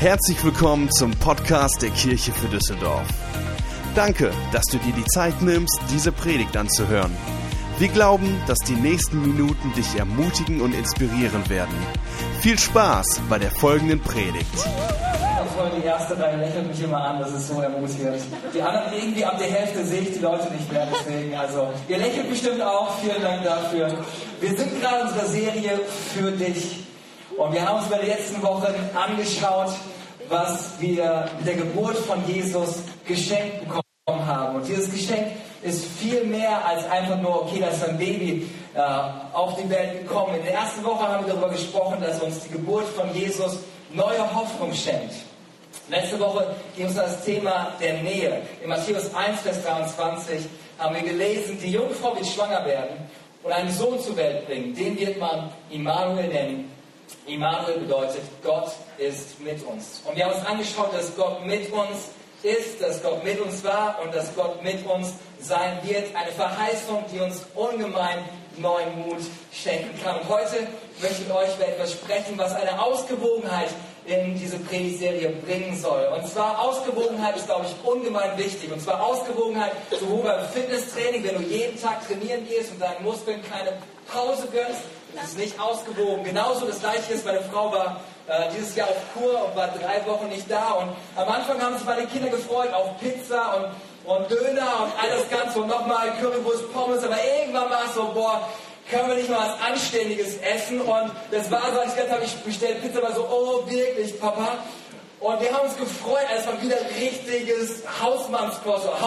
Herzlich willkommen zum Podcast der Kirche für Düsseldorf. Danke, dass du dir die Zeit nimmst, diese Predigt anzuhören. Wir glauben, dass die nächsten Minuten dich ermutigen und inspirieren werden. Viel Spaß bei der folgenden Predigt. Die erste Reihe lächelt mich immer an, das ist so ermutigend. Die anderen irgendwie ab der Hälfte sehe ich die Leute nicht mehr, deswegen, also, ihr lächelt bestimmt auch, vielen Dank dafür. Wir sind gerade in unserer Serie für dich. Und wir haben uns bei den letzten Wochen angeschaut, was wir mit der Geburt von Jesus geschenkt bekommen haben. Und dieses Geschenk ist viel mehr als einfach nur, okay, da ist ein Baby äh, auf die Welt gekommen. In der ersten Woche haben wir darüber gesprochen, dass uns die Geburt von Jesus neue Hoffnung schenkt. Letzte Woche ging es um das Thema der Nähe. In Matthäus 1, Vers 23 haben wir gelesen, die Jungfrau wird schwanger werden und einen Sohn zur Welt bringen. Den wird man Immanuel nennen. Immanuel bedeutet, Gott ist mit uns. Und wir haben uns angeschaut, dass Gott mit uns ist, dass Gott mit uns war und dass Gott mit uns sein wird. Eine Verheißung, die uns ungemein neuen Mut schenken kann. Und heute möchte ich euch über etwas sprechen, was eine Ausgewogenheit in diese Predigtserie bringen soll. Und zwar Ausgewogenheit ist, glaube ich, ungemein wichtig. Und zwar Ausgewogenheit sowohl beim Fitnesstraining, wenn du jeden Tag trainieren gehst und deinen Muskeln keine Pause gönnst, ist es nicht ausgewogen. Genauso das gleiche ist, meine Frau war äh, dieses Jahr auf Kur und war drei Wochen nicht da. Und am Anfang haben sich meine Kinder gefreut auf Pizza und und Döner und all das Ganze und nochmal Currywurst, Pommes, aber irgendwann war es so, boah, können wir nicht mal was Anständiges essen? Und das war so, als ich gesagt habe, ich bestelle Pizza, war so, oh, wirklich, Papa? Und wir haben uns gefreut, als es mal wieder richtiges Hausmannskost oder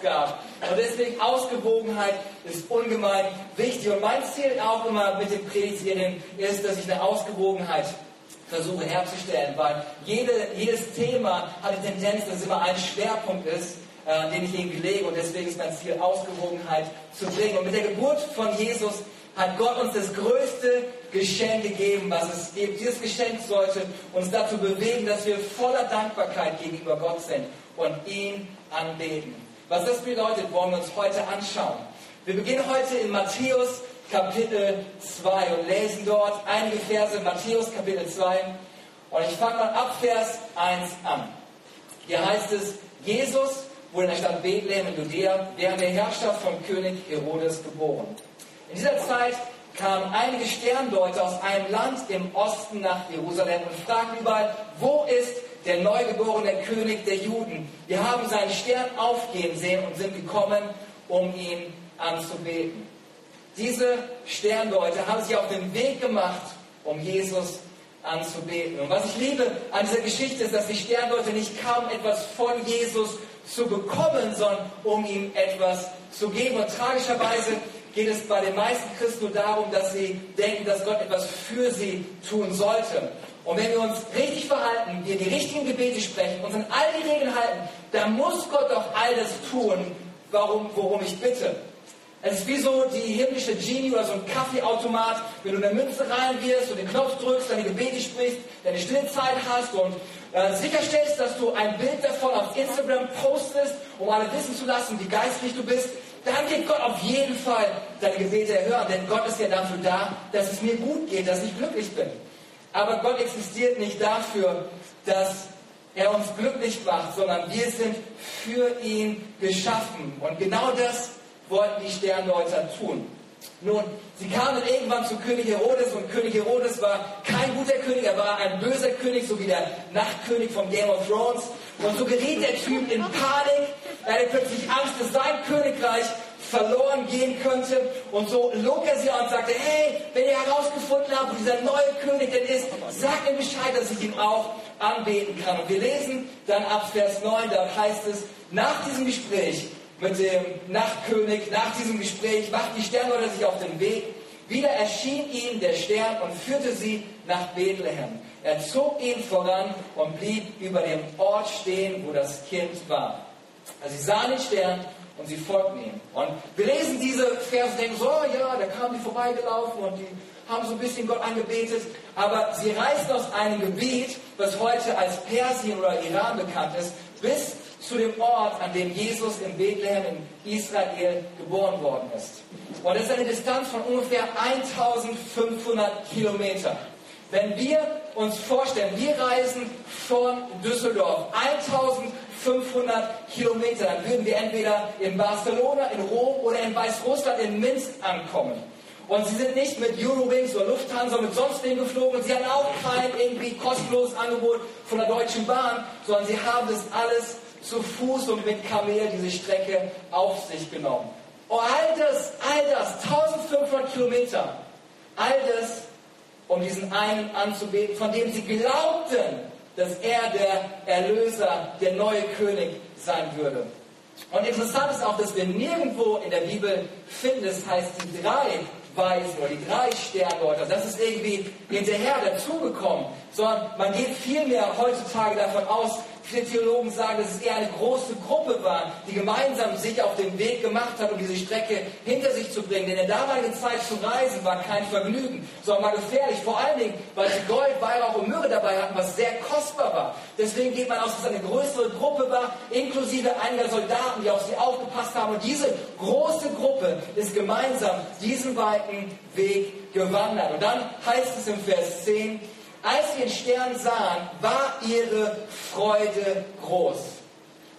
gab. Und deswegen Ausgewogenheit ist ungemein wichtig. Und mein Ziel auch immer mit den Predigtserien ist, dass ich eine Ausgewogenheit versuche herzustellen, weil jede, jedes Thema hat die Tendenz, dass es immer ein Schwerpunkt ist äh, den ich irgendwie lege. Und deswegen ist mein Ziel, Ausgewogenheit zu bringen. Und mit der Geburt von Jesus hat Gott uns das größte Geschenk gegeben, was es gibt. Dieses Geschenk sollte uns dazu bewegen, dass wir voller Dankbarkeit gegenüber Gott sind und ihn anbeten. Was das bedeutet, wollen wir uns heute anschauen. Wir beginnen heute in Matthäus Kapitel 2 und lesen dort einige Verse, Matthäus Kapitel 2. Und ich fange mal ab Vers 1 an. Hier heißt es, Jesus wurde in der Stadt Bethlehem in Judäa während der Herrschaft von König Herodes geboren. In dieser Zeit kamen einige Sterndeuter aus einem Land im Osten nach Jerusalem und fragten überall, wo ist der neugeborene König der Juden? Wir haben seinen Stern aufgehen sehen und sind gekommen, um ihn anzubeten. Diese Sterndeuter haben sich auf den Weg gemacht, um Jesus anzubeten. Und was ich liebe an dieser Geschichte ist, dass die Sterndeuter nicht kaum etwas von Jesus zu bekommen, sondern um ihm etwas zu geben. Und tragischerweise geht es bei den meisten Christen nur darum, dass sie denken, dass Gott etwas für sie tun sollte. Und wenn wir uns richtig verhalten, wir die richtigen Gebete sprechen, uns an all die Regeln halten, dann muss Gott doch all das tun, warum, worum ich bitte. Es ist wie so die himmlische Genie oder so ein Kaffeeautomat, wenn du eine Münze reinwirfst und den Knopf drückst, deine Gebete sprichst, deine Stillzeit hast und äh, sicherstellst, dass du ein Bild davon auf Instagram postest, um alle wissen zu lassen, wie geistlich du bist, dann wird Gott auf jeden Fall deine Gebete erhören, denn Gott ist ja dafür da, dass es mir gut geht, dass ich glücklich bin. Aber Gott existiert nicht dafür, dass er uns glücklich macht, sondern wir sind für ihn geschaffen. Und genau das wollten die Sterndeuter tun. Nun, sie kamen irgendwann zu König Herodes und König Herodes war kein guter König, er war ein böser König, so wie der Nachtkönig von Game of Thrones. Und so geriet der Typ in Panik, er hatte plötzlich Angst, dass sein Königreich verloren gehen könnte. Und so log er sie an und sagte, hey, wenn ihr herausgefunden habt, wo dieser neue König denn ist, sagt mir Bescheid, dass ich ihn auch anbeten kann. Und wir lesen dann ab Vers 9, da heißt es, nach diesem Gespräch mit dem Nachtkönig. Nach diesem Gespräch macht die Sternwarte sich auf den Weg. Wieder erschien ihm der Stern und führte sie nach Bethlehem. Er zog ihn voran und blieb über dem Ort stehen, wo das Kind war. Also sie sahen den Stern und sie folgten ihm. Und wir lesen diese Verse und denken so, oh ja, da kamen die vorbeigelaufen und die haben so ein bisschen Gott angebetet. Aber sie reisten aus einem Gebiet, was heute als Persien oder Iran bekannt ist, bis zu dem Ort, an dem Jesus in Bethlehem in Israel geboren worden ist. Und das ist eine Distanz von ungefähr 1500 Kilometer. Wenn wir uns vorstellen, wir reisen von Düsseldorf 1500 Kilometer, dann würden wir entweder in Barcelona, in Rom oder in Weißrussland, in Minsk ankommen. Und sie sind nicht mit Eurowings oder Lufthansa oder mit sonst wem geflogen. Sie hatten auch kein irgendwie kostenloses Angebot von der Deutschen Bahn, sondern sie haben das alles zu Fuß und mit Kamel diese Strecke auf sich genommen. Und all das, all das, 1500 Kilometer, all das, um diesen einen anzubeten, von dem sie glaubten, dass er der Erlöser, der neue König sein würde. Und interessant ist auch, dass wir nirgendwo in der Bibel finden, das heißt, die drei Weisen oder die drei Sterndeuter, das ist irgendwie hinterher dazugekommen, sondern man geht vielmehr heutzutage davon aus, Theologen sagen, dass es eher eine große Gruppe war, die gemeinsam sich auf den Weg gemacht hat, um diese Strecke hinter sich zu bringen. Denn in der damaligen Zeit zu reisen war kein Vergnügen, sondern war gefährlich. Vor allen Dingen, weil sie Gold, Weihrauch und Myrrhe dabei hatten, was sehr kostbar war. Deswegen geht man aus, dass es eine größere Gruppe war, inklusive einiger Soldaten, die auf sie aufgepasst haben. Und diese große Gruppe ist gemeinsam diesen weiten Weg gewandert. Und dann heißt es im Vers 10, als sie den Stern sahen, war ihre Freude groß.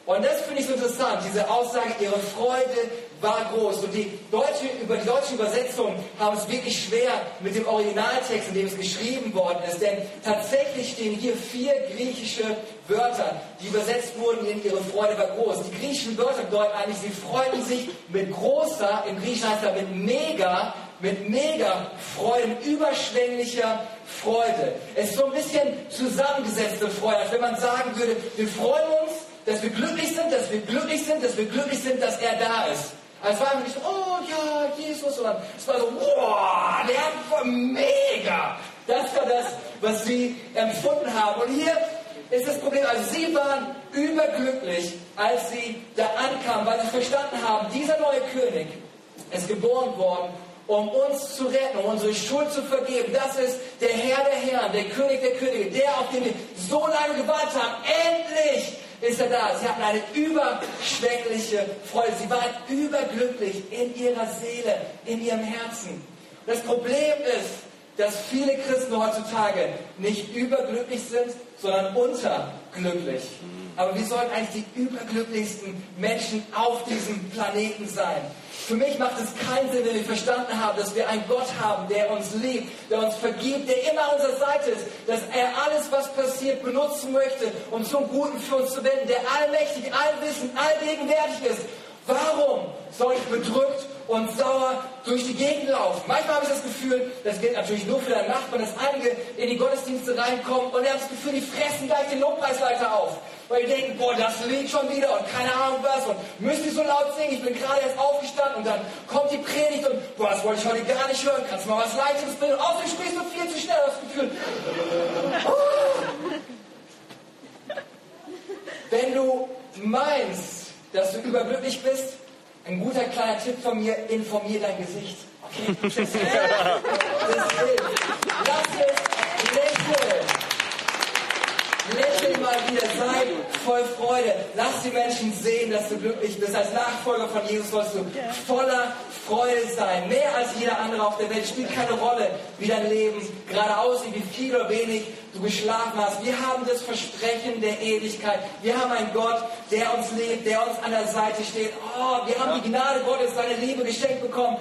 Und das finde ich so interessant, diese Aussage, ihre Freude war groß. Und die deutsche, über die deutsche Übersetzung haben es wirklich schwer mit dem Originaltext, in dem es geschrieben worden ist. Denn tatsächlich stehen hier vier griechische Wörter, die übersetzt wurden in ihre Freude war groß. Die griechischen Wörter bedeuten eigentlich, sie freuten sich mit großer, im Griechischen heißt das mit mega, mit mega Freude, mit überschwänglicher Freude. Es ist so ein bisschen zusammengesetzte Freude, als wenn man sagen würde, wir freuen uns, dass wir glücklich sind, dass wir glücklich sind, dass wir glücklich sind, dass er da ist. Also es war nicht oh ja, Jesus, sondern es war so, wow, der war mega. Das war das, was sie empfunden haben. Und hier ist das Problem, also sie waren überglücklich, als sie da ankamen, weil sie verstanden haben, dieser neue König ist geboren worden um uns zu retten, um unsere Schuld zu vergeben. Das ist der Herr der Herren, der König der Könige, der, auf den wir so lange gewartet haben. Endlich ist er da. Sie hatten eine überschwängliche Freude. Sie waren überglücklich in ihrer Seele, in ihrem Herzen. Das Problem ist, dass viele Christen heutzutage nicht überglücklich sind, sondern unterglücklich. Aber wir sollten eigentlich die überglücklichsten Menschen auf diesem Planeten sein. Für mich macht es keinen Sinn, wenn wir verstanden haben, dass wir einen Gott haben, der uns liebt, der uns vergibt, der immer an unserer Seite ist, dass er alles, was passiert, benutzen möchte, um zum Guten für uns zu wenden, der allmächtig, allwissend, allgegenwärtig ist. Warum soll ich bedrückt und sauer durch die Gegend laufen? Manchmal habe ich das Gefühl, das gilt natürlich nur für deinen Nachbarn, dass einige in die Gottesdienste reinkommen und er hat das Gefühl, die fressen gleich den Lobpreisleiter auf. Weil die denken, boah, das Lied schon wieder und keine Ahnung was und müsst ihr so laut singen, ich bin gerade erst aufgestanden und dann kommt die Predigt und boah, das wollte ich heute gar nicht hören, kannst du mal was Leichteres bringen und außerdem sprichst du viel zu schnell, das Gefühl. Wenn du meinst, dass du überglücklich bist, ein guter kleiner Tipp von mir, informier dein Gesicht. Okay? Das hilft. Lass es lächeln. Lächeln mal wieder, sei voll Freude. Lass die Menschen sehen, dass du glücklich bist. Als Nachfolger von Jesus sollst du voller Freude sein. Mehr als jeder andere auf der Welt spielt keine Rolle, wie dein Leben gerade aussieht, wie viel oder wenig du geschlafen hast. Wir haben das Versprechen der Ewigkeit. Wir haben einen Gott, der uns liebt, der uns an der Seite steht. Oh, wir haben die Gnade Gottes, seine Liebe geschenkt bekommen.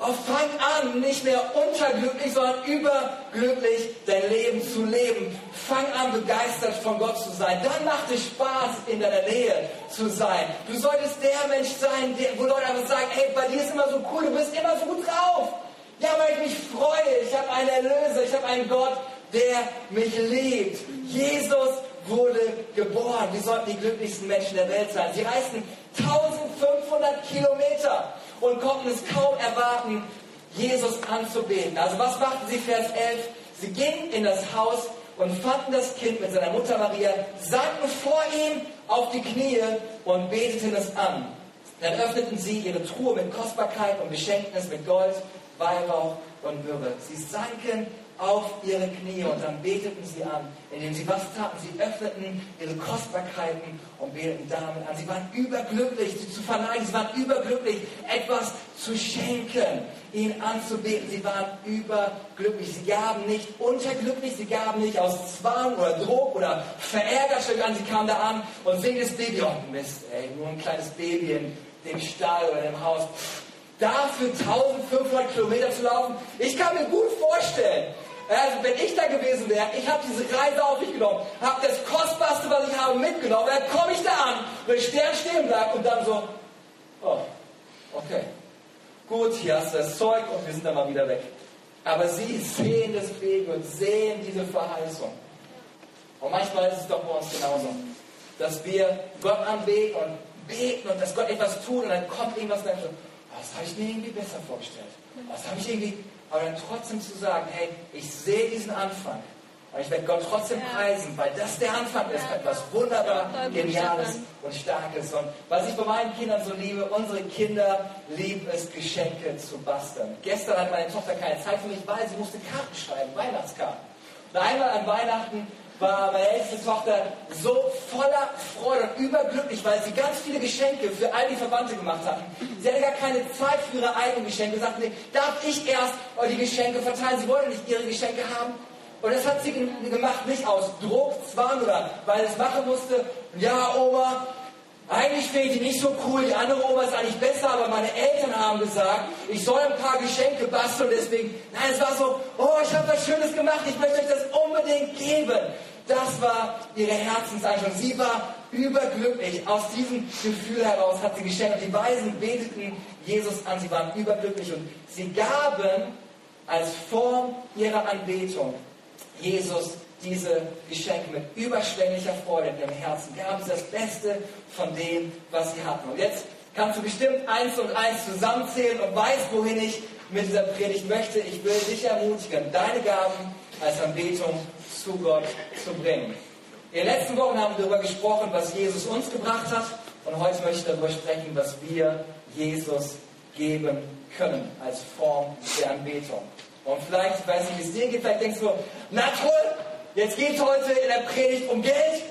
Oh, fang an, nicht mehr unterglücklich, sondern überglücklich dein Leben zu leben. Fang an, begeistert von Gott zu sein. Dann macht es Spaß, in deiner Nähe zu sein. Du solltest der Mensch sein, der, wo Leute einfach sagen, hey, bei dir ist immer so cool, du bist immer so gut drauf. Ja, weil ich mich freue. Ich habe einen Erlöser, ich habe einen Gott, der mich liebt. Jesus wurde geboren. Wir sollten die glücklichsten Menschen der Welt sein. Sie reisten 1500 Kilometer und konnten es kaum erwarten, Jesus anzubeten. Also was machten sie, Vers 11? Sie gingen in das Haus und fanden das Kind mit seiner Mutter Maria, sanken vor ihm auf die Knie und beteten es an. Dann öffneten sie ihre Truhe mit Kostbarkeit und beschenkten es mit Gold, Weihrauch und Myrrhe. Sie sanken auf ihre Knie und dann beteten sie an, indem sie was taten. Sie öffneten ihre Kostbarkeiten und beteten damit an. Sie waren überglücklich, sie zu verleihen. Sie waren überglücklich, etwas zu schenken, ihn anzubeten. Sie waren überglücklich. Sie gaben nicht unterglücklich, sie gaben nicht aus Zwang oder Druck oder Verärgerung an. Sie kamen da an und sehen das Baby. Oh Mist, ey, nur ein kleines Baby in dem Stall oder im Haus. Dafür 1500 Kilometer zu laufen, ich kann mir gut vorstellen, also wenn ich da gewesen wäre, ich habe diese Reise auf mich genommen, habe das Kostbarste, was ich habe, mitgenommen, dann komme ich da an, der Stern stehen bleibt und dann so, oh, okay, gut, hier hast du das Zeug und wir sind dann mal wieder weg. Aber sie sehen das Baby und sehen diese Verheißung. Und manchmal ist es doch bei uns genauso, dass wir Gott anbeten und beten und dass Gott etwas tut und dann kommt irgendwas und dann das habe ich mir irgendwie besser vorgestellt. Das habe ich irgendwie aber dann trotzdem zu sagen, hey, ich sehe diesen Anfang. Und ich werde Gott trotzdem ja. preisen, weil das der Anfang ist, ja. etwas wunderbar, Geniales und Starkes. Und was ich bei meinen Kindern so liebe, unsere Kinder lieben es, Geschenke zu basteln. Gestern hat meine Tochter keine Zeit für mich, weil sie musste Karten schreiben, Weihnachtskarten. Und einmal an Weihnachten war meine älteste Tochter so voller Freude und überglücklich, weil sie ganz viele Geschenke für all die Verwandte gemacht hatten. Sie hatte gar keine Zeit für ihre eigenen Geschenke. Sie sagte, nee, darf ich erst die Geschenke verteilen? Sie wollte nicht ihre Geschenke haben. Und das hat sie gemacht, nicht aus Druck, Zwang oder weil es machen musste. Ja, Oma, eigentlich finde ich die nicht so cool, die andere Oma ist eigentlich besser, aber meine Eltern haben gesagt, ich soll ein paar Geschenke basteln, deswegen, nein, es war so, oh, ich habe was Schönes gemacht, ich möchte euch das unbedingt geben. Das war ihre Herzenseinstellung. Sie war überglücklich. Aus diesem Gefühl heraus hat sie geschenkt. Und die Weisen beteten Jesus an. Sie waren überglücklich und sie gaben als Form ihrer Anbetung Jesus diese Geschenke mit überschwänglicher Freude in ihrem Herzen. Gaben sie das Beste von dem, was sie hatten. Und jetzt kannst du bestimmt eins und eins zusammenzählen und weißt, wohin ich mit dieser Predigt möchte. Ich will dich ermutigen, deine Gaben als Anbetung zu Gott zu bringen. In den letzten Wochen haben wir darüber gesprochen, was Jesus uns gebracht hat. Und heute möchte ich darüber sprechen, was wir Jesus geben können als Form der Anbetung. Und vielleicht, ich weiß nicht, wie es dir geht, vielleicht denkst du, na toll, jetzt geht heute in der Predigt um Geld.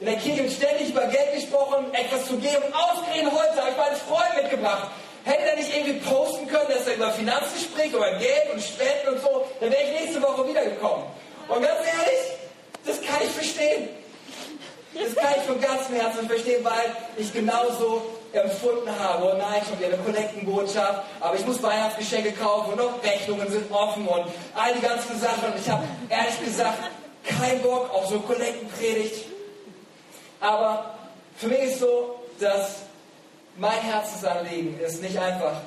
In der Kirche wird ständig über Geld gesprochen, etwas zu geben. Ausgerechnet heute habe ich meinen Freund mitgebracht. Hätte er nicht irgendwie posten können, dass er über Finanzen spricht, über Geld und Spenden und so, dann wäre ich nächste Woche wiedergekommen. Und ganz ehrlich, das kann ich verstehen. Das kann ich von ganzem Herzen verstehen, weil ich genauso empfunden habe. Und nein, schon wieder eine Kollektenbotschaft, aber ich muss Weihnachtsgeschenke kaufen und noch Rechnungen sind offen und all die ganzen Sachen. Und ich habe ehrlich gesagt keinen Bock auf so Kollektenpredigt. Aber für mich ist so, dass mein Herzensanliegen ist nicht einfach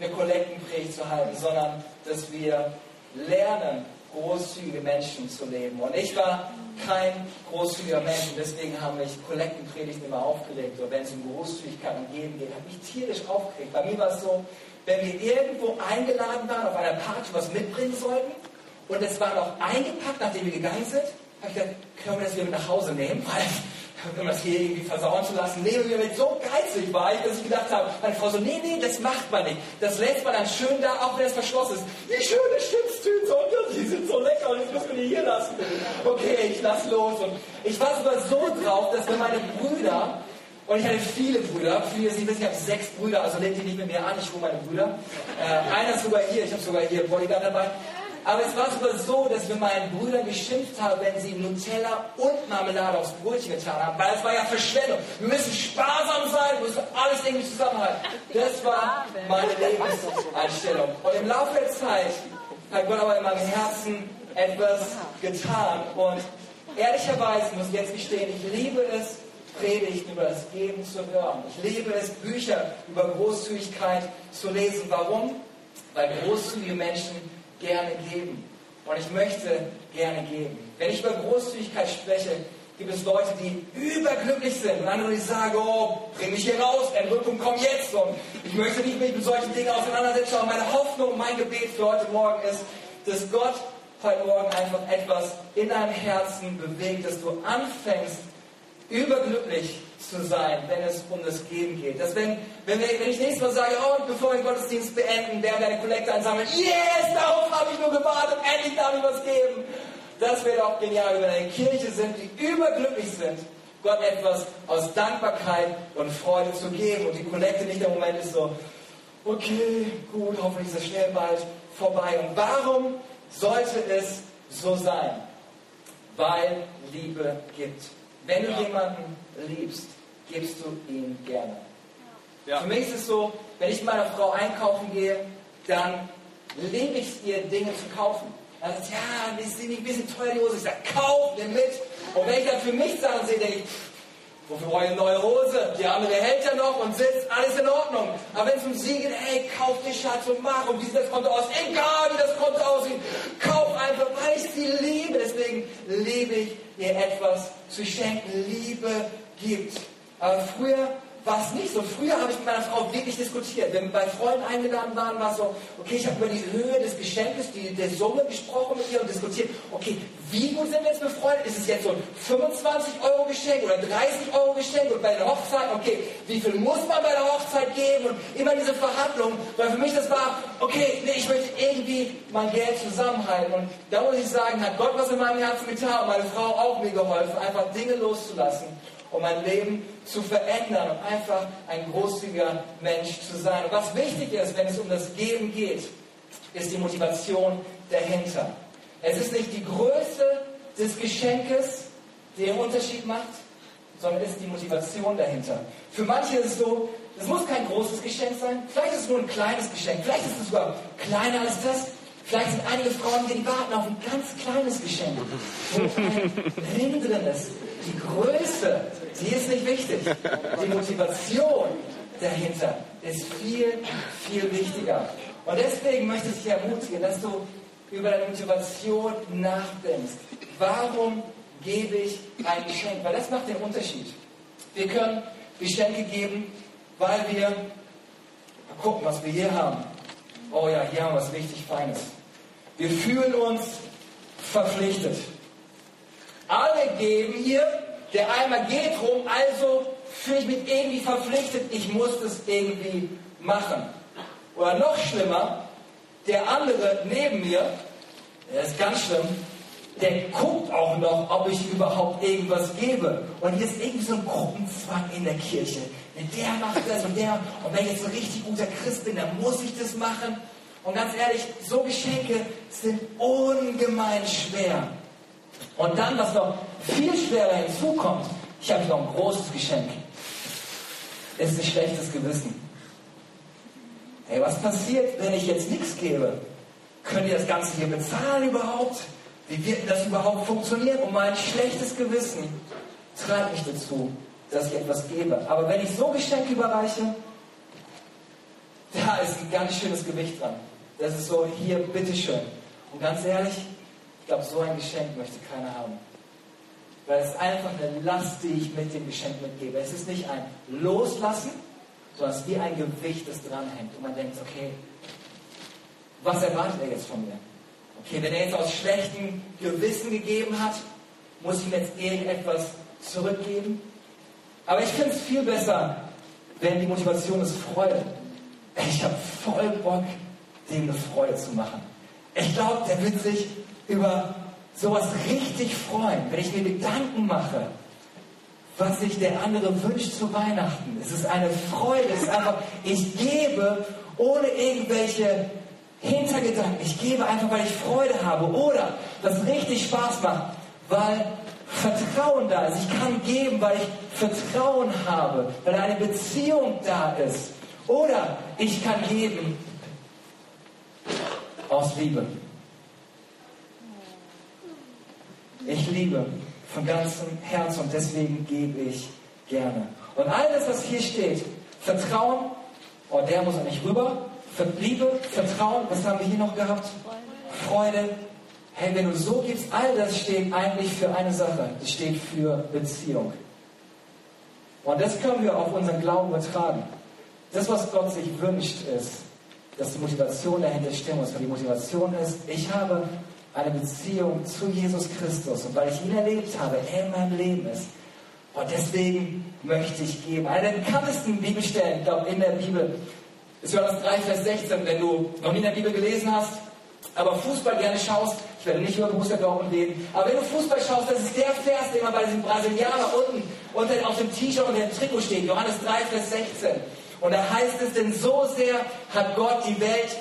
eine Kollektenpredigt zu halten, sondern dass wir lernen, großzügige Menschen zu leben. Und ich war kein großzügiger Mensch und deswegen haben mich Kollektenpredigten immer aufgeregt. Oder wenn es um Großzügigkeit und Geben geht, habe mich tierisch aufgeregt. Bei mir war es so, wenn wir irgendwo eingeladen waren, auf einer Party was mitbringen sollten und es war noch eingepackt, nachdem wir gegangen sind, habe ich gedacht, können wir das wieder mit nach Hause nehmen? Weil um das hier irgendwie versauen zu lassen. Nee, wir mit so geizig war dass ich gedacht habe, meine Frau so, nee, nee, das macht man nicht. Das lässt man dann schön da, auch wenn es verschlossen ist. Wie schöne Und die sind so lecker und jetzt müssen wir die hier lassen. Okay, ich lass los. Und ich war sogar so drauf, dass wenn meine Brüder und ich hatte viele Brüder, viele, Sie wissen, ich habe sechs Brüder, also lehnt die nicht mit mir an, ich hole meine Brüder. Äh, einer ist sogar hier, ich habe sogar hier Bodyguard dabei. Aber es war sogar so, dass wir meinen Brüdern geschimpft haben, wenn sie Nutella und Marmelade aufs Brötchen getan haben, weil es war ja Verschwendung. Wir müssen sparsam sein, wir müssen alles irgendwie zusammenhalten. Das war meine Lebenseinstellung. Und im Laufe der Zeit hat Gott aber in meinem Herzen etwas getan. Und ehrlicherweise muss ich jetzt gestehen, ich liebe es, Predigten über das Geben zu hören. Ich liebe es, Bücher über Großzügigkeit zu lesen. Warum? Weil großzügige Menschen gerne geben. Und ich möchte gerne geben. Wenn ich über Großzügigkeit spreche, gibt es Leute, die überglücklich sind und andere, die sagen, oh, bring mich hier raus, Entrückung kommt jetzt. Und ich möchte nicht mich mit solchen Dingen auseinandersetzen, aber meine Hoffnung, mein Gebet für heute Morgen ist, dass Gott heute Morgen einfach etwas in deinem Herzen bewegt, dass du anfängst, überglücklich zu sein, wenn es um das Geben geht. Dass wenn, wenn, wir, wenn ich nächstes Mal sage, oh, bevor wir den Gottesdienst beenden, werden wir eine Kollekte einsammeln. Yes, darauf habe ich nur gewartet, endlich darf ich was geben. Das wäre doch genial, wenn wir eine Kirche sind, die überglücklich sind, Gott etwas aus Dankbarkeit und Freude zu geben. Und die Kollekte nicht der Moment ist so, okay, gut, hoffentlich ist es schnell bald vorbei. Und warum sollte es so sein? Weil Liebe gibt. Wenn du ja. jemanden liebst, gibst du ihm gerne. Ja. Für mich ist es so, wenn ich mit meiner Frau einkaufen gehe, dann liebe ich es ihr, Dinge zu kaufen. Dann sagt ja, die sind ein bisschen teuer, die Hose. Ich sage, kauf, nimm mit. Und wenn ich dann für mich Sachen sehe, denke ich, wofür brauche ich eine neue Hose? Die andere hält ja noch und sitzt, alles in Ordnung. Aber wenn es um sie geht, hey, kauf dir Schatz und mach. Und wie sieht das Konto aus? Egal, wie das Konto aussieht. Kauf einfach, weil ich sie liebe. Deswegen liebe ich, ihr etwas zu schenken. Liebe gibt. Aber früher war es nicht so. Früher habe ich mit meiner Frau wirklich diskutiert. Wenn wir bei Freunden eingeladen waren, war es so, okay, ich habe über die Höhe des Geschenkes, die, der Summe gesprochen mit ihr und diskutiert, okay, wie gut sind wir jetzt befreundet? Ist es jetzt so ein 25 Euro Geschenk oder 30 Euro Geschenk? Und bei der Hochzeit, okay, wie viel muss man bei der Hochzeit geben? Und immer diese Verhandlungen, weil für mich das war, okay, nee, ich möchte irgendwie mein Geld zusammenhalten. Und da muss ich sagen, hat Gott was in meinem Herzen getan und meine Frau auch mir geholfen, einfach Dinge loszulassen um mein Leben zu verändern und einfach ein großzügiger Mensch zu sein. Und was wichtig ist, wenn es um das Geben geht, ist die Motivation dahinter. Es ist nicht die Größe des Geschenkes, die den Unterschied macht, sondern es ist die Motivation dahinter. Für manche ist es so, es muss kein großes Geschenk sein, vielleicht ist es nur ein kleines Geschenk, vielleicht ist es sogar kleiner als das, Vielleicht sind einige Frauen, die warten auf ein ganz kleines Geschenk, wo ein Ring drin ist. Die Größe, die ist nicht wichtig. Die Motivation dahinter ist viel, viel wichtiger. Und deswegen möchte ich dich ermutigen, dass du über deine Motivation nachdenkst. Warum gebe ich ein Geschenk? Weil das macht den Unterschied. Wir können Geschenke geben, weil wir gucken, was wir hier haben. Oh ja, hier haben wir was richtig Feines. Wir fühlen uns verpflichtet. Alle geben hier, der einmal geht rum, also fühle ich mich irgendwie verpflichtet, ich muss das irgendwie machen. Oder noch schlimmer, der andere neben mir, der ist ganz schlimm, der guckt auch noch, ob ich überhaupt irgendwas gebe. Und hier ist irgendwie so ein Gruppenzwang in der Kirche. Der macht das und der, und wenn ich jetzt ein richtig guter Christ bin, dann muss ich das machen. Und ganz ehrlich, so Geschenke sind ungemein schwer. Und dann, was noch viel schwerer hinzukommt, ich habe noch ein großes Geschenk. Ist ein schlechtes Gewissen. Hey, was passiert, wenn ich jetzt nichts gebe? Könnt ihr das Ganze hier bezahlen überhaupt? Wie wird das überhaupt funktionieren? Und mein schlechtes Gewissen treibt mich dazu, dass ich etwas gebe. Aber wenn ich so Geschenke überreiche, da ist ein ganz schönes Gewicht dran. Das ist so, hier, bitteschön. Und ganz ehrlich, ich glaube, so ein Geschenk möchte keiner haben. Weil es ist einfach eine Last, die ich mit dem Geschenk mitgebe. Es ist nicht ein Loslassen, sondern es ist wie ein Gewicht, das dranhängt. Und man denkt, okay, was erwartet er jetzt von mir? Okay, wenn er jetzt aus schlechtem Gewissen gegeben hat, muss ich ihm jetzt irgendetwas zurückgeben? Aber ich finde es viel besser, wenn die Motivation ist Freude. Ich habe voll Bock, dem eine Freude zu machen. Ich glaube, der wird sich über sowas richtig freuen, wenn ich mir Gedanken mache, was sich der andere wünscht zu Weihnachten. Es ist eine Freude, es ist einfach, ich gebe ohne irgendwelche Hintergedanken. Ich gebe einfach, weil ich Freude habe oder was richtig Spaß macht, weil Vertrauen da ist. Ich kann geben, weil ich Vertrauen habe, weil eine Beziehung da ist. Oder ich kann geben, aus Liebe. Ich liebe von ganzem Herzen und deswegen gebe ich gerne. Und alles, was hier steht, Vertrauen, oh, der muss nicht rüber. Liebe, Vertrauen, was haben wir hier noch gehabt? Freude. Hey, wenn du so gibst, all das steht eigentlich für eine Sache. Das steht für Beziehung. Und das können wir auf unseren Glauben übertragen. Das, was Gott sich wünscht, ist, dass die Motivation dahinter stimmen muss. Weil die Motivation ist, ich habe eine Beziehung zu Jesus Christus und weil ich ihn erlebt habe, er in meinem Lem ist. Und deswegen möchte ich geben. Eine der bekanntesten Bibelstellen, ich in der Bibel ist Johannes 3, Vers 16. Wenn du noch nie in der Bibel gelesen hast, aber Fußball gerne schaust, ich werde nicht über Borussia Dortmund reden, aber wenn du Fußball schaust, das ist der Vers, der immer bei diesem Brasilianer unten unter, auf dem T-Shirt und dem Trikot steht. Johannes 3, Vers 16. Und da heißt es, denn so sehr hat Gott die Welt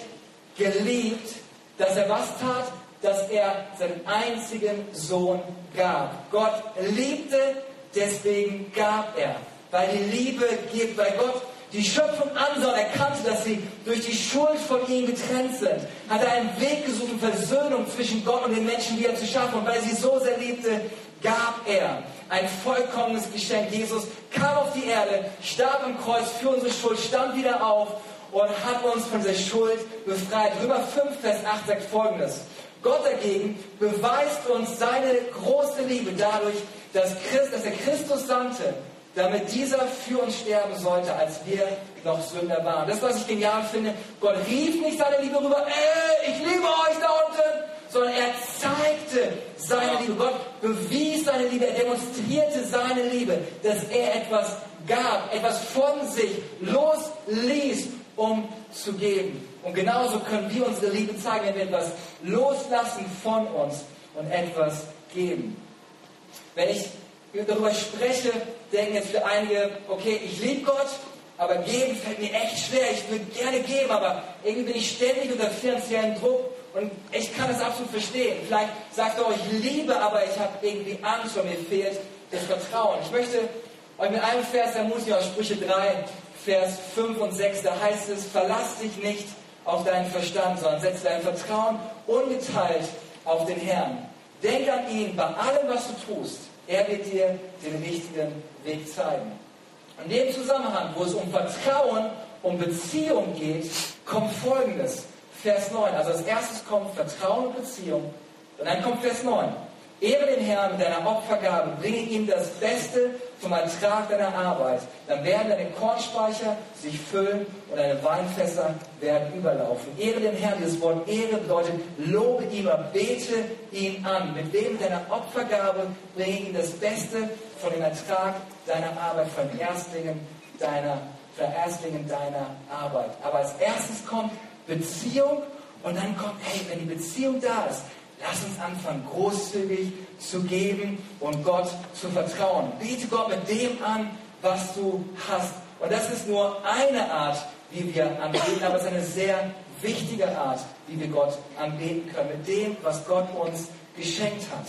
geliebt, dass er was tat? Dass er seinen einzigen Sohn gab. Gott liebte, deswegen gab er. Weil die Liebe gibt, weil Gott die Schöpfung ansah und erkannte, dass sie durch die Schuld von ihm getrennt sind, hat er einen Weg gesucht, um Versöhnung zwischen Gott und den Menschen wieder zu schaffen. Und weil sie so sehr liebte, gab er ein vollkommenes Geschenk. Jesus kam auf die Erde, starb am Kreuz für unsere Schuld, stand wieder auf und hat uns von der Schuld befreit. Römer 5, Vers 8 sagt folgendes. Gott dagegen beweist uns seine große Liebe dadurch, dass, Christ, dass er Christus sandte, damit dieser für uns sterben sollte, als wir noch Sünder waren. Das, was ich genial finde, Gott rief nicht seine Liebe rüber, ey, ich liebe euch da unten, sondern er zeigte seine Liebe. Gott bewies seine Liebe, er demonstrierte seine Liebe, dass er etwas gab, etwas von sich losließ, um zu geben. Und genauso können wir unsere Liebe zeigen, wenn wir etwas loslassen von uns und etwas geben. Wenn ich darüber spreche, denken jetzt für einige, okay, ich liebe Gott, aber geben fällt mir echt schwer. Ich würde gerne geben, aber irgendwie bin ich ständig unter finanziellen Druck und ich kann das absolut verstehen. Vielleicht sagt ihr euch, ich liebe, aber ich habe irgendwie Angst und mir fehlt das Vertrauen. Ich möchte euch mit einem Vers ermutigen aus Sprüche 3, Vers 5 und 6. Da heißt es, verlass dich nicht auf deinen Verstand, sondern setze dein Vertrauen ungeteilt auf den Herrn. Denk an ihn bei allem, was du tust. Er wird dir den richtigen Weg zeigen. In dem Zusammenhang, wo es um Vertrauen, um Beziehung geht, kommt Folgendes. Vers 9. Also als erstes kommt Vertrauen und Beziehung. Und dann kommt Vers 9. Ehre den Herrn mit deiner Opfergabe, bringe ihm das Beste vom Ertrag deiner Arbeit. Dann werden deine Kornspeicher sich füllen und deine Weinfässer werden überlaufen. Ehre den Herrn, dieses Wort Ehre bedeutet, lobe oder bete ihn an. Mit mit deiner Opfergabe bringe ihm das Beste von dem Ertrag deiner Arbeit, von Erstlingen deiner, von Erstlingen deiner Arbeit. Aber als erstes kommt Beziehung und dann kommt, hey, wenn die Beziehung da ist, Lass uns anfangen, großzügig zu geben und Gott zu vertrauen. Biete Gott mit dem an, was du hast. Und das ist nur eine Art, wie wir anbeten, aber es ist eine sehr wichtige Art, wie wir Gott anbeten können. Mit dem, was Gott uns geschenkt hat.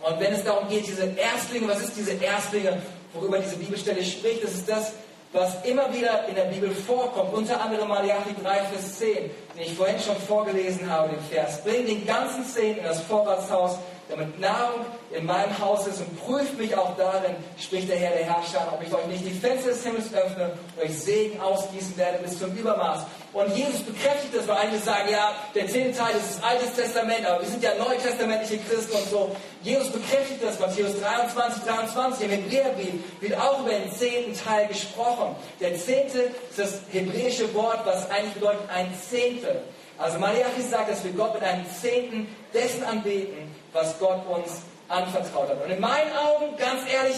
Und wenn es darum geht, diese Erstlinge, was ist diese Erstlinge, worüber diese Bibelstelle spricht, das ist das, was immer wieder in der Bibel vorkommt, unter anderem Malachi 3, Vers 10, den ich vorhin schon vorgelesen habe, den Vers. Bring den ganzen Zehn in das Vorratshaus damit Nahrung in meinem Haus ist und prüft mich auch darin, spricht der Herr der Herrscher, ob ich euch nicht die Fenster des Himmels öffne und euch Segen ausgießen werde bis zum Übermaß. Und Jesus bekräftigt das, weil einige sagen, ja, der zehnte Teil ist das Altes Testament, aber wir sind ja neutestamentliche Christen und so. Jesus bekräftigt das, Matthäus 23, 23, im Hebräerbrief wird auch über den zehnten Teil gesprochen. Der zehnte ist das hebräische Wort, was eigentlich bedeutet ein Zehntel. Also Malachi sagt, dass wir Gott mit einem Zehnten dessen anbeten, was Gott uns anvertraut hat. Und in meinen Augen, ganz ehrlich,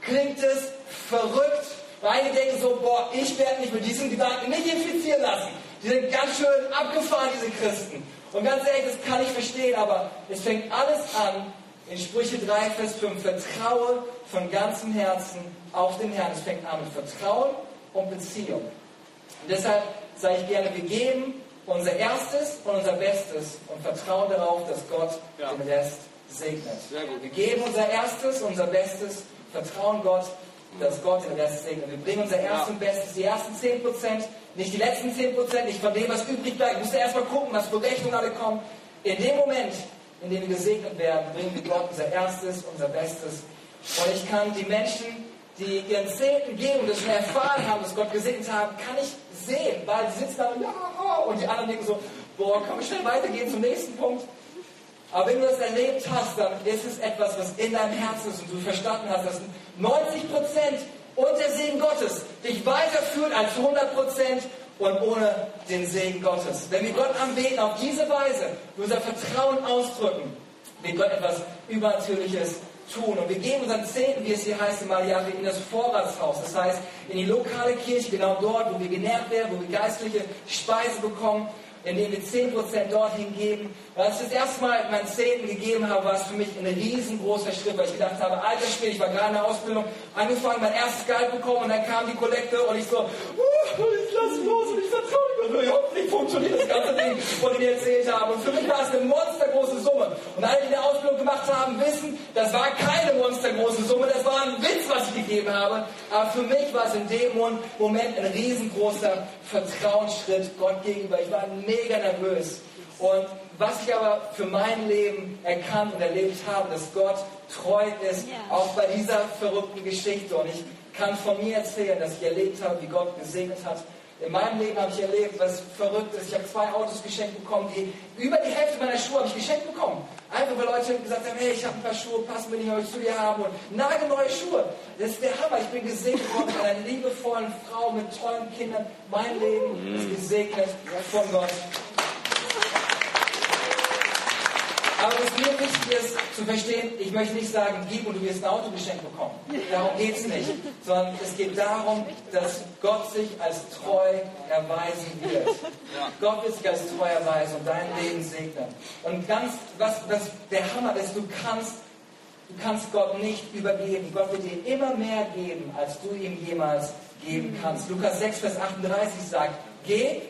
klingt es verrückt. Weil einige denken so, boah, ich werde mich mit diesen Gedanken nicht infizieren lassen. Die sind ganz schön abgefahren, diese Christen. Und ganz ehrlich, das kann ich verstehen, aber es fängt alles an in Sprüche 3, Vers 5. Vertraue von ganzem Herzen auf den Herrn. Es fängt an mit Vertrauen und Beziehung. Und deshalb sage ich gerne, wir geben unser Erstes und unser Bestes und vertrauen darauf, dass Gott ja. den Rest segnet. Wir geben unser Erstes, unser Bestes, vertrauen Gott, dass Gott den Rest segnet. Wir bringen unser Erstes ja. und Bestes, die ersten 10%, nicht die letzten 10%, nicht von dem, was übrig bleibt. Ich muss erstmal gucken, was für Rechnungen alle kommen. In dem Moment, in dem wir gesegnet werden, bringen wir Gott unser Erstes, unser Bestes. Und ich kann die Menschen die ihren Zehnten geben das schon erfahren haben, dass Gott gesegnet haben, kann ich sehen, weil sie sitzen da und, ja, und die anderen denken so, boah, komm schnell weitergehen zum nächsten Punkt. Aber wenn du das erlebt hast, dann ist es etwas, was in deinem Herzen ist und du verstanden hast, dass 90 Prozent und der Segen Gottes dich weiterführt als 100 Prozent und ohne den Segen Gottes. Wenn wir Gott anbeten auf diese Weise, unser Vertrauen ausdrücken, wird Gott etwas Übernatürliches tun. Und wir geben unseren Zehnten, wie es hier heißt in Mariachi, in das Vorratshaus. Das heißt, in die lokale Kirche, genau dort, wo wir genährt werden, wo wir geistliche Speise bekommen indem wir 10% dorthin geben. Als ich das erste Mal meinen Zehnten gegeben habe, war es für mich ein riesengroßer Schritt, weil ich gedacht habe, alter Spiel, ich war gerade in der Ausbildung, angefangen, mein erstes Gehalt bekommen und dann kam die Kollekte und ich so, uh, ich lasse los und ich vertraue mir, hoffentlich funktioniert das ganze Ding, dem ich erzählt habe. Und für mich war es eine monstergroße Summe. Und alle, die eine Ausbildung gemacht haben, wissen, das war keine monstergroße Summe, das war ein Witz, was ich gegeben habe. Aber für mich war es in dem Moment ein riesengroßer Vertrauensschritt Gott gegenüber. Ich war mega nervös. Und was ich aber für mein Leben erkannt und erlebt habe, dass Gott treu ist, auch bei dieser verrückten Geschichte. Und ich kann von mir erzählen, dass ich erlebt habe, wie Gott gesegnet hat in meinem Leben habe ich erlebt, was verrückt ist. Ich habe zwei Autos geschenkt bekommen, die über die Hälfte meiner Schuhe habe ich geschenkt bekommen. Einfach weil Leute gesagt haben, hey, ich habe ein paar Schuhe, passen wir nicht euch zu dir haben und nagelneue Schuhe. Das ist der Hammer. Ich bin gesegnet worden mit einer liebevollen Frau mit tollen Kindern. Mein Leben ist gesegnet von Gott. Aber was mir wichtig ist zu verstehen, ich möchte nicht sagen, gib und du wirst ein Auto geschenkt bekommen. Darum geht es nicht. Sondern es geht darum, dass Gott sich als treu erweisen wird. Gott wird sich als treu erweisen und dein Leben segnen. Und ganz, was, was der Hammer ist, du kannst, du kannst Gott nicht übergeben. Gott wird dir immer mehr geben, als du ihm jemals geben kannst. Lukas 6, Vers 38 sagt, geh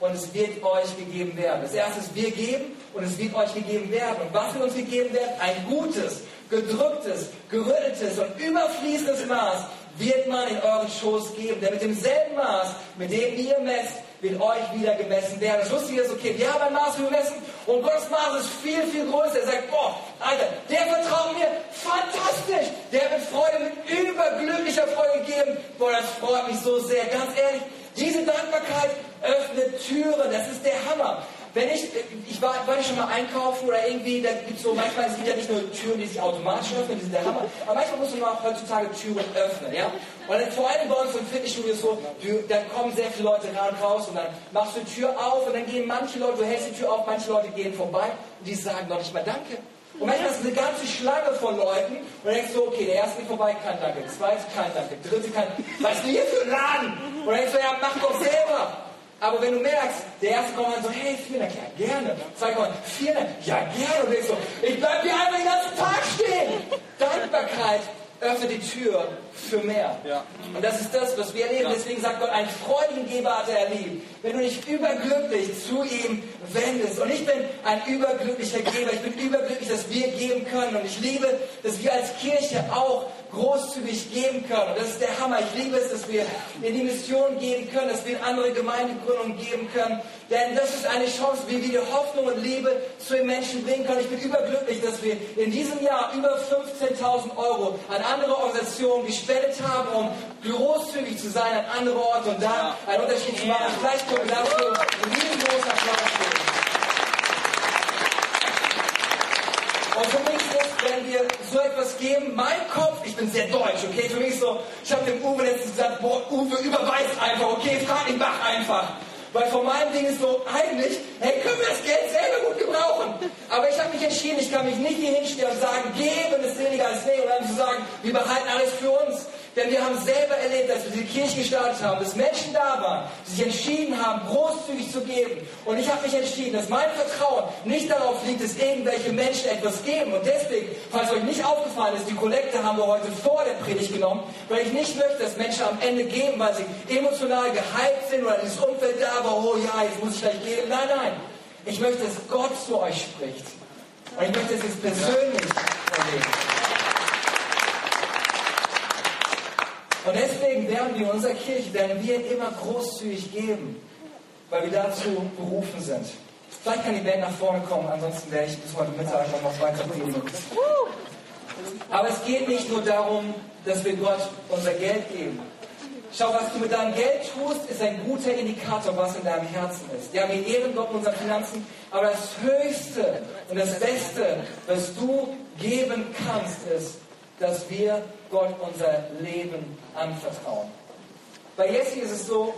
und es wird euch gegeben werden. Das erste ist, wir geben und es wird euch gegeben werden. Und was wird uns gegeben werden? Ein gutes, gedrücktes, gerütteltes und überfließendes Maß wird man in euren Schoß geben. Denn mit demselben Maß, mit dem ihr messt, wird euch wieder gemessen werden. Das Lustige ist, okay, wir haben ein Maß gemessen und Gottes Maß ist viel, viel größer. Er sagt, boah, Alter, der vertraut mir, fantastisch. Der wird Freude mit überglücklicher Freude geben. Boah, das freut mich so sehr. Ganz ehrlich, diese Dankbarkeit öffnet Türen. Das ist der Hammer. Wenn ich, ich war, war ich schon mal einkaufen oder irgendwie, da gibt es so, manchmal gibt ja nicht nur Türen, die sich automatisch öffnen, die sind der Hammer, aber manchmal muss man auch heutzutage Türen öffnen, ja. Und dann, vor allem bei uns im Fitnessstudio so, du, dann kommen sehr viele Leute rein und raus und dann machst du die Tür auf und dann gehen manche Leute, du hältst die Tür auf, manche Leute gehen vorbei und die sagen noch nicht mal Danke. Und manchmal ist eine ganze Schlange von Leuten und dann denkst du, okay, der erste geht vorbei, kein Danke, der zweite kein Danke, der dritte kein Was ist denn hier für ein Laden? Und dann denkst du, ja, mach doch selber. Aber wenn du merkst, der erste kommt dann so, hey, vielen Dank, ja, gerne. Zwei kommen, vielen Dank, ja, gerne. Und du denkst so, ich bleib hier einfach den ganzen Tag stehen. Dankbarkeit öffnet die Tür für mehr. Ja. Und das ist das, was wir erleben. Ja. Deswegen sagt Gott, einen freudigen Geber hat er lieb. Wenn du dich überglücklich zu ihm wendest. Und ich bin ein überglücklicher Geber. Ich bin überglücklich, dass wir geben können. Und ich liebe, dass wir als Kirche auch großzügig geben können. Und das ist der Hammer. Ich liebe es, dass wir in die Mission gehen können, dass wir in andere Gemeindegründungen geben können. Denn das ist eine Chance, wie wir Hoffnung und Liebe zu den Menschen bringen können. Ich bin überglücklich, dass wir in diesem Jahr über 15.000 Euro an andere Organisationen gespendet haben, um großzügig zu sein an andere Orte und da einen Unterschied zu machen. Vielleicht können wir dafür einen riesengroßen Applaus geben. Und wenn wir so etwas geben, mein Kopf, ich bin sehr deutsch, okay, für mich so, ich habe dem Uwe letztens gesagt, boah, Uwe, überweis einfach, okay, frag ihn Bach einfach. Weil von meinem Ding ist so, eigentlich, hey, können wir das Geld selber gut gebrauchen. Aber ich habe mich entschieden, ich kann mich nicht hier hinstellen und sagen, geben ist weniger als nehmen. Und dann zu sagen, wir behalten alles für uns. Denn wir haben selber erlebt, als wir die Kirche gestartet haben, dass Menschen da waren, die sich entschieden haben, großzügig zu geben. Und ich habe mich entschieden, dass mein Vertrauen nicht darauf liegt, dass irgendwelche Menschen etwas geben. Und deswegen, falls euch nicht aufgefallen ist, die Kollekte haben wir heute vor der Predigt genommen, weil ich nicht möchte, dass Menschen am Ende geben, weil sie emotional gehypt sind oder dieses Umfeld da war, oh ja, jetzt muss ich gleich geben. Nein, nein. Ich möchte, dass Gott zu euch spricht. Und ich möchte, es persönlich erlebt. Und deswegen werden wir in unserer Kirche, werden wir immer großzügig geben, weil wir dazu berufen sind. Vielleicht kann die Band nach vorne kommen, ansonsten werde ich bis heute Mittag noch weiter predigen. Aber es geht nicht nur darum, dass wir Gott unser Geld geben. Schau, was du mit deinem Geld tust, ist ein guter Indikator, was in deinem Herzen ist. Ja, wir ehren Gott in unseren Finanzen, aber das Höchste und das Beste, was du geben kannst, ist, dass wir Gott unser Leben anvertrauen. Bei Jessie ist es so,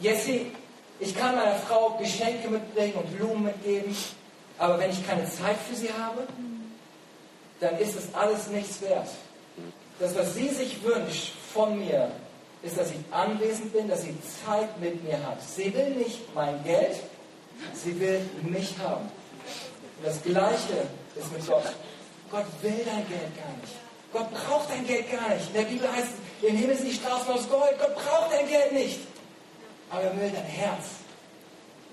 Jessie, ich kann meiner Frau Geschenke mitbringen und Blumen mitgeben, aber wenn ich keine Zeit für sie habe, dann ist es alles nichts wert. Das, was sie sich wünscht von mir, ist, dass ich anwesend bin, dass sie Zeit mit mir hat. Sie will nicht mein Geld, sie will mich haben. Und das Gleiche ist mit Gott. Gott will dein Geld gar nicht. Gott braucht dein Geld gar nicht. In der Bibel heißt es, im Himmel sind die Straßen aus Gold. Gott braucht dein Geld nicht. Aber er will dein Herz.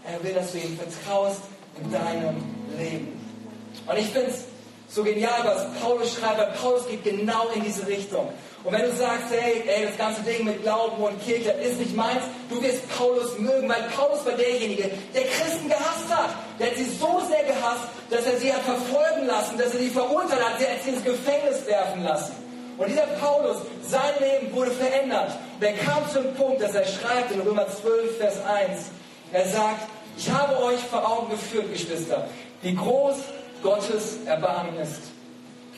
Er will, dass du ihm vertraust in deinem Leben. Und ich finde es so genial, was Paulus schreibt, weil Paulus geht genau in diese Richtung. Und wenn du sagst, hey, ey, das ganze Ding mit Glauben und Kirche ist nicht meins, du wirst Paulus mögen, weil Paulus war derjenige, der Christen gehasst hat. Der hat sie so sehr gehasst, dass er sie hat verfolgen lassen, dass er sie verurteilt hat, der hat sie ins Gefängnis werfen lassen. Und dieser Paulus, sein Leben wurde verändert. Und er kam zum Punkt, dass er schreibt in Römer 12, Vers 1, er sagt, ich habe euch vor Augen geführt, Geschwister, wie groß Gottes Erbarmen ist.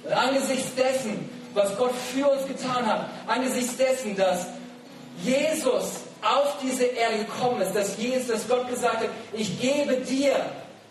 Und angesichts dessen, was Gott für uns getan hat, angesichts dessen, dass Jesus auf diese Erde gekommen ist, dass Jesus, dass Gott gesagt hat, ich gebe dir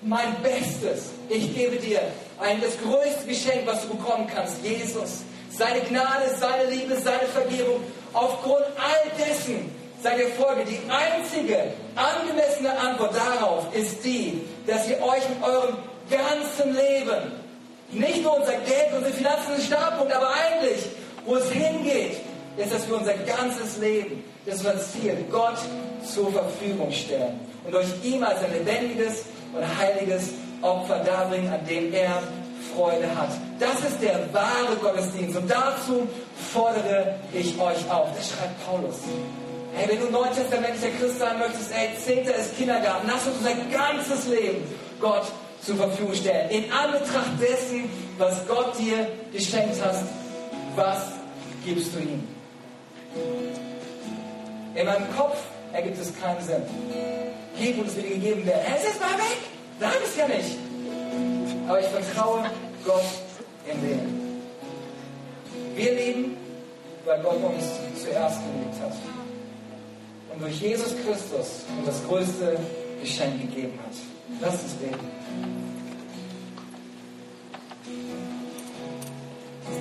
mein Bestes, ich gebe dir ein, das größte Geschenk, was du bekommen kannst, Jesus. Seine Gnade, seine Liebe, seine Vergebung. Aufgrund all dessen seid ihr Folge. Die einzige angemessene Antwort darauf ist die, dass ihr euch mit eurem ganzen Leben nicht nur unser Geld, unsere Finanzen sind Startpunkt, aber eigentlich, wo es hingeht, ist, dass wir unser ganzes Leben, das ist unser Ziel, Gott zur Verfügung stellen und durch ihm als ein lebendiges und heiliges Opfer darbringen, an dem er Freude hat. Das ist der wahre Gottesdienst und dazu fordere ich euch auf. Das schreibt Paulus. Hey, wenn du neutestamentlicher Christ sein möchtest, ey, Zehnter ist Kindergarten, lass uns unser ganzes Leben Gott zur Verfügung stellen. In Anbetracht dessen, was Gott dir geschenkt hat, was gibst du ihm? In meinem Kopf ergibt es keinen Sinn. Gib und es wird gegeben werden. Es ist mal weg. Sag es ja nicht. Aber ich vertraue Gott im Leben. Wir leben, weil Gott uns zuerst geliebt hat. Und durch Jesus Christus uns das größte Geschenk gegeben hat. Lass uns beten.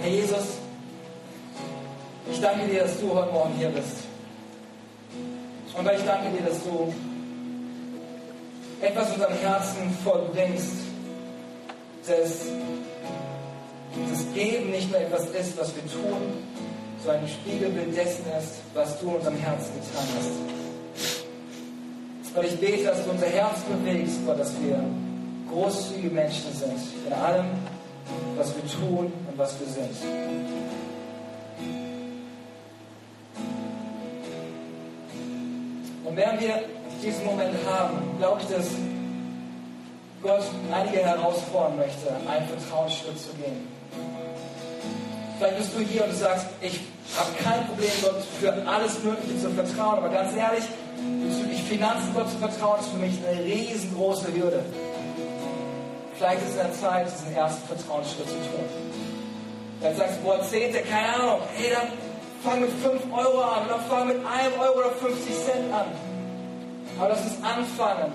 Herr Jesus, ich danke dir, dass du heute Morgen hier bist. Und ich danke dir, dass du etwas unserem Herzen vollbringst, dass das Geben nicht nur etwas ist, was wir tun, sondern ein Spiegelbild dessen ist, was du in unserem Herzen getan hast. Gott, ich bete, dass du unser Herz bewegst, Gott, dass wir großzügige Menschen sind in allem, was wir tun und was wir sind. Und während wir diesen Moment haben, glaube ich, dass Gott einige herausfordern möchte, einen Vertrauensschritt zu gehen. Vielleicht bist du hier und du sagst, ich habe kein Problem, Gott für alles Mögliche zu vertrauen, aber ganz ehrlich, bezüglich Finanzen Gott zu vertrauen, ist für mich eine riesengroße Hürde. Vielleicht ist es an der Zeit, diesen ersten Vertrauensschritt zu tun. Vielleicht sagst du, boah, Zehnte, keine Ahnung, hey, dann fang mit 5 Euro an, oder fang mit 1 Euro oder 50 Cent an. Aber lass uns anfangen,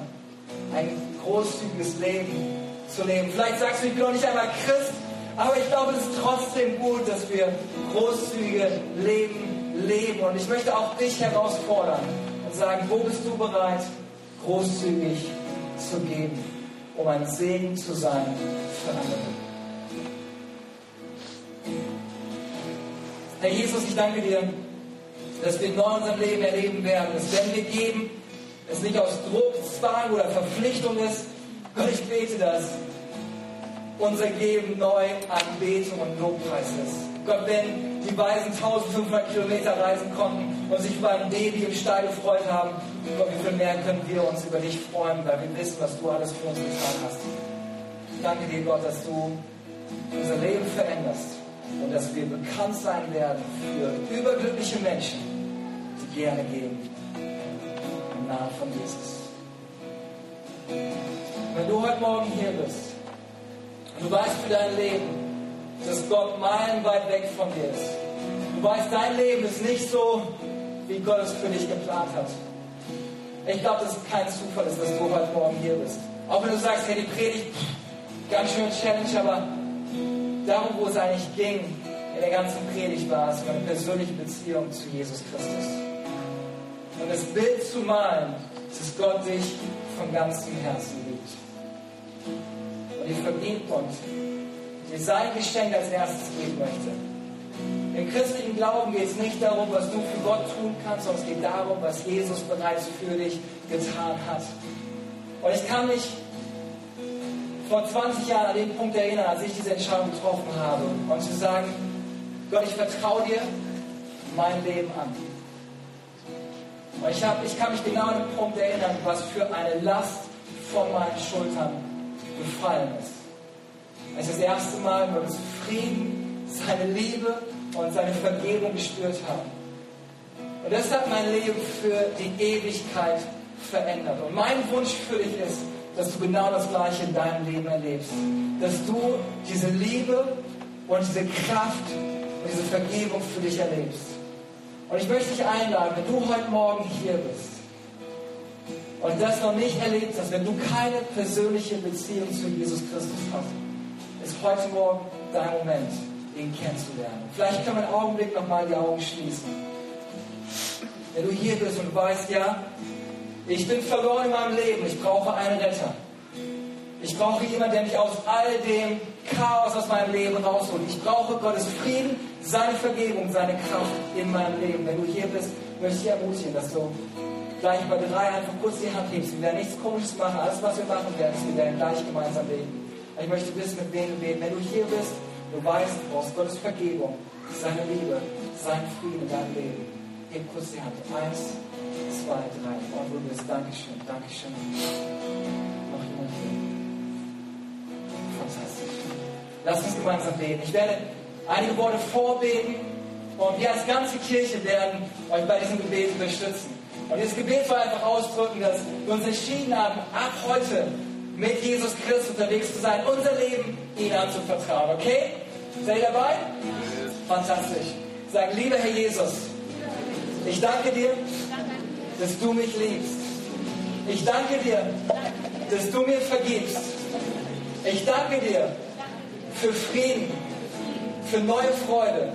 ein großzügiges Leben zu leben. Vielleicht sagst du, ich bin noch nicht einmal Christ, aber ich glaube, es ist trotzdem gut, dass wir großzügige Leben leben. Und ich möchte auch dich herausfordern und sagen, wo bist du bereit, großzügig zu geben, um ein Segen zu sein für andere. Herr Jesus, ich danke dir, dass wir neu unserem Leben erleben werden, dass wenn wir geben, es nicht aus Druck, Zwang oder Verpflichtung ist. Gott, ich bete, dass unser Geben neu Anbetung und Lobpreis ist. Gott, wenn die Weisen 1500 Kilometer reisen konnten und sich über ein Baby im Stall gefreut haben, Gott, wie viel mehr können wir uns über dich freuen, weil wir wissen, was du alles für uns getan hast. Ich danke dir, Gott, dass du unser Leben veränderst und dass wir bekannt sein werden für überglückliche Menschen, die gerne geben. Im Namen von Jesus. Wenn du heute Morgen hier bist du weißt für dein Leben, dass Gott meilenweit weg von dir ist, du weißt, dein Leben ist nicht so, wie Gott es für dich geplant hat. Ich glaube, dass es kein Zufall ist, dass du heute Morgen hier bist. Auch wenn du sagst, hey, die Predigt, ganz schön Challenge, aber darum, wo es eigentlich ging in der ganzen Predigt, war es eine persönliche Beziehung zu Jesus Christus. Und das Bild zu malen, dass Gott dich von ganzem Herzen Und dir vergibt und dir sein Geschenk als erstes geben möchte. Im christlichen Glauben geht es nicht darum, was du für Gott tun kannst, sondern es geht darum, was Jesus bereits für dich getan hat. Und ich kann mich vor 20 Jahren an den Punkt erinnern, als ich diese Entscheidung getroffen habe und zu sagen, Gott, ich vertraue dir mein Leben an. Und ich, hab, ich kann mich genau an den Punkt erinnern, was für eine Last von meinen Schultern gefallen ist. Als ich das erste Mal Gottes Frieden, seine Liebe und seine Vergebung gespürt habe. Und das hat mein Leben für die Ewigkeit verändert. Und mein Wunsch für dich ist, dass du genau das Gleiche in deinem Leben erlebst. Dass du diese Liebe und diese Kraft und diese Vergebung für dich erlebst. Und ich möchte dich einladen, wenn du heute Morgen hier bist und das noch nicht erlebt hast, wenn du keine persönliche Beziehung zu Jesus Christus hast, ist heute Morgen dein Moment, ihn kennenzulernen. Vielleicht können wir einen Augenblick nochmal die Augen schließen. Wenn du hier bist und weißt, ja, ich bin verloren in meinem Leben. Ich brauche einen Retter. Ich brauche jemanden, der mich aus all dem Chaos aus meinem Leben rausholt. Ich brauche Gottes Frieden, seine Vergebung, seine Kraft in meinem Leben. Wenn du hier bist, möchte ich ermutigen, dass du gleich bei drei einfach kurz die Hand hebst. Wir werden nichts Komisches machen. Alles, was wir machen werden, ist, wir werden gleich gemeinsam beten. Ich möchte wissen, mit wem du beten. Wenn du hier bist, du weißt, du brauchst Gottes Vergebung, seine Liebe, seinen Frieden in deinem Leben. Heb kurz die Hand. Eins, zwei, drei. Und du bist. Dankeschön, Dankeschön. Noch jemand hier? Fantastisch. Lass uns gemeinsam beten. Ich werde einige Worte vorbeten und wir als ganze Kirche werden euch bei diesem Gebet unterstützen. Und dieses Gebet soll einfach ausdrücken, dass wir uns entschieden haben, ab heute mit Jesus Christus unterwegs zu sein, unser Leben ihm anzuvertrauen. Okay? Seid ihr dabei? Fantastisch. Sag, lieber Herr Jesus, ich danke dir, dass du mich liebst. Ich danke dir, dass du mir vergibst. Ich danke dir für Frieden, für neue Freude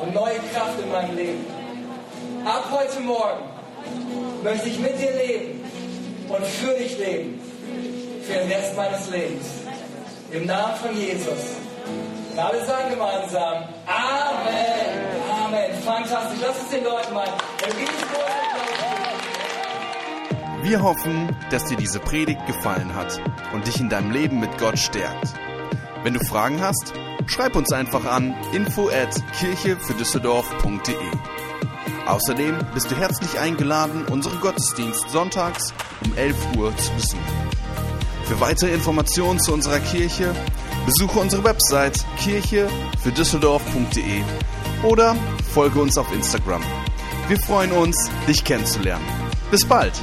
und neue Kraft in meinem Leben. Ab heute Morgen möchte ich mit dir leben und für dich leben. Für den Rest meines Lebens. Im Namen von Jesus. Und alle sagen gemeinsam Amen. Amen. Fantastisch. Lass uns den Leuten mal Wir hoffen, dass dir diese Predigt gefallen hat und dich in deinem Leben mit Gott stärkt. Wenn du Fragen hast, schreib uns einfach an info at kirchefürdüsseldorf.de. Außerdem bist du herzlich eingeladen, unseren Gottesdienst sonntags um 11 Uhr zu besuchen. Für weitere Informationen zu unserer Kirche besuche unsere Website kirchefürdüsseldorf.de oder folge uns auf Instagram. Wir freuen uns, dich kennenzulernen. Bis bald!